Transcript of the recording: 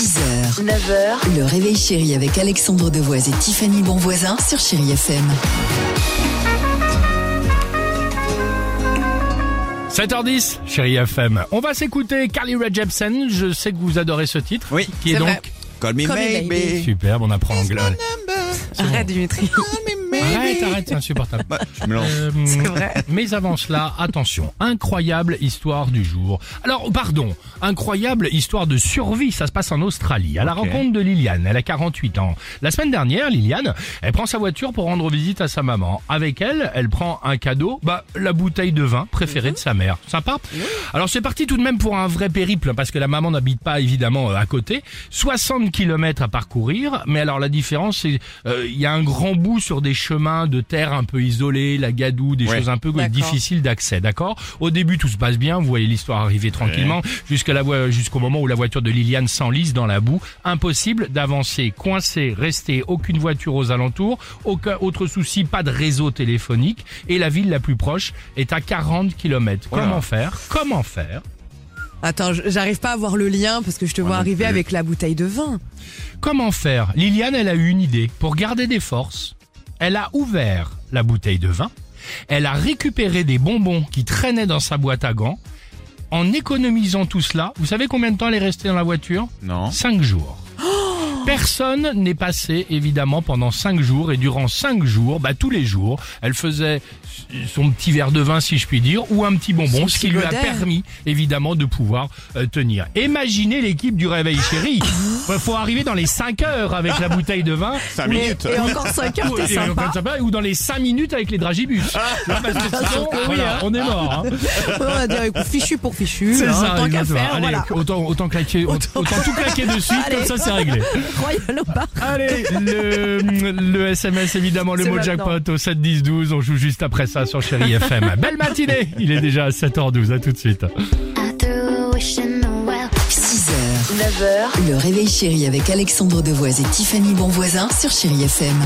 6h, 9h, le réveil chéri avec Alexandre Devoise et Tiffany Bonvoisin sur Chéri FM. 7h10, chérie FM. On va s'écouter Carly Rae Jepsen. Je sais que vous adorez ce titre. Oui. Qui est, donc vrai. Call me Call me maybe. maybe. superbe. On apprend l'anglais. Arrête Dimitri. Arrête, arrête, c'est insupportable. Ouais, je me lance. Euh, C'est vrai. Mais avant cela, attention, incroyable histoire du jour. Alors, pardon, incroyable histoire de survie, ça se passe en Australie, à la rencontre de Liliane, elle a 48 ans. La semaine dernière, Liliane, elle prend sa voiture pour rendre visite à sa maman. Avec elle, elle prend un cadeau, bah, la bouteille de vin préférée de sa mère. Sympa Alors c'est parti tout de même pour un vrai périple, parce que la maman n'habite pas évidemment euh, à côté. 60 km à parcourir, mais alors la différence, c'est euh, il y a un grand bout sur des chemins de terre un peu isolés, la gadoue, des Ouais. choses un peu difficiles d'accès, d'accord? Au début, tout se passe bien, vous voyez l'histoire arriver tranquillement, jusqu'à la jusqu'au moment où la voiture de Liliane s'enlise dans la boue. Impossible d'avancer, coincé, rester, aucune voiture aux alentours, aucun autre souci, pas de réseau téléphonique, et la ville la plus proche est à 40 km. Comment faire? Comment faire? Attends, j'arrive pas à voir le lien parce que je te vois arriver plus. avec la bouteille de vin. Comment faire? Liliane, elle a eu une idée. Pour garder des forces, elle a ouvert la bouteille de vin, elle a récupéré des bonbons qui traînaient dans sa boîte à gants. En économisant tout cela, vous savez combien de temps elle est restée dans la voiture? Non. Cinq jours. Personne n'est passé évidemment pendant cinq jours et durant cinq jours, bah tous les jours, elle faisait son petit verre de vin si je puis dire ou un petit bonbon, ce qui lui a permis évidemment de pouvoir euh, tenir. Imaginez l'équipe du réveil chéri. Il faut arriver dans les 5 heures avec la bouteille de vin. 5 ou- minutes. Et encore 5 heures, t'es sympa. sympa, ou dans les 5 minutes avec les dragibus. Là, parce que sinon, voilà, on est mort. hein. On va dire, écoute, fichu pour fichu. C'est hein, ça, tant qu'à faire, Allez, voilà. autant, autant, claquer, autant, tout claquer de suite, Allez. comme ça c'est réglé. Royal au bar. Allez, le, le SMS évidemment, le mot maintenant. jackpot au 7 10 12, on joue juste après ça sur Chéri FM. Belle matinée, il est déjà à 7h12, à tout de suite. I threw a wish in the well. 6h, 9h, le réveil chéri avec Alexandre Devoise et Tiffany Bonvoisin sur Chéri FM.